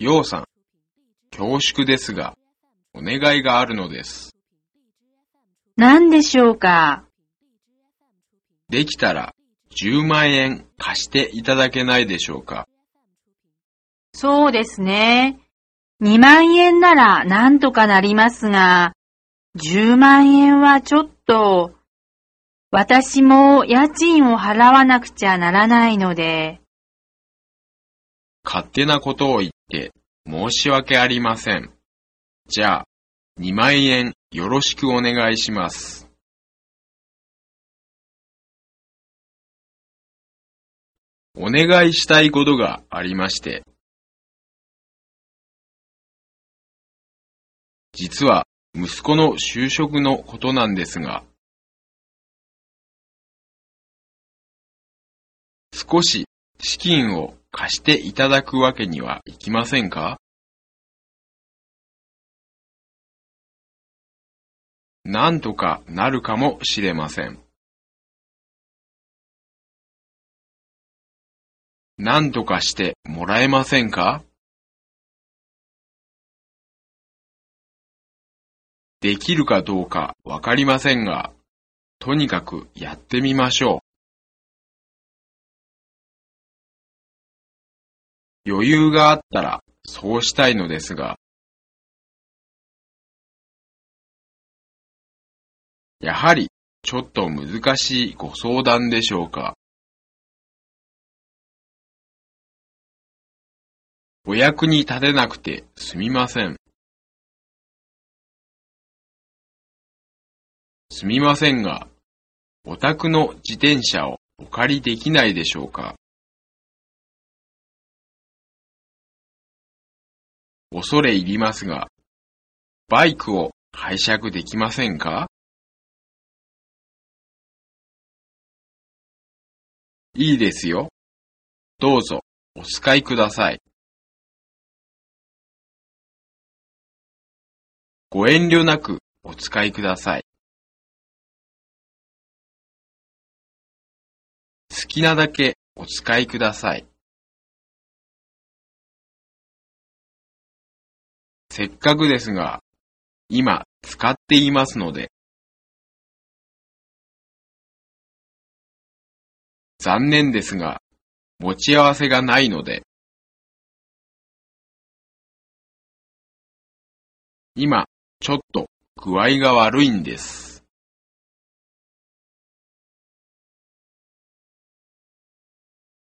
ようさん、恐縮ですが、お願いがあるのです。何でしょうか？できたら、10万円貸していただけないでしょうか？そうですね。2万円ならなんとかなりますが、10万円はちょっと、私も家賃を払わなくちゃならないので、勝手なことを言って申し訳ありません。じゃあ、2万円よろしくお願いします。お願いしたいことがありまして、実は息子の就職のことなんですが、少し資金を貸していただくわけにはいきませんか？なんとかなるかもしれません。なんとかしてもらえませんか？できるかどうかわかりませんが、とにかくやってみましょう。余裕があったらそうしたいのですが、やはりちょっと難しいご相談でしょうか。お役に立てなくてすみません。すみませんが、お宅の自転車をお借りできないでしょうか恐れ入りますが、バイクを拝借できませんか？いいですよ。どうぞ、お使いください。ご遠慮なくお使いください。好きなだけお使いください。せっかくですが、今使っていますので、残念ですが、持ち合わせがないので、今、ちょっと具合が悪いんです。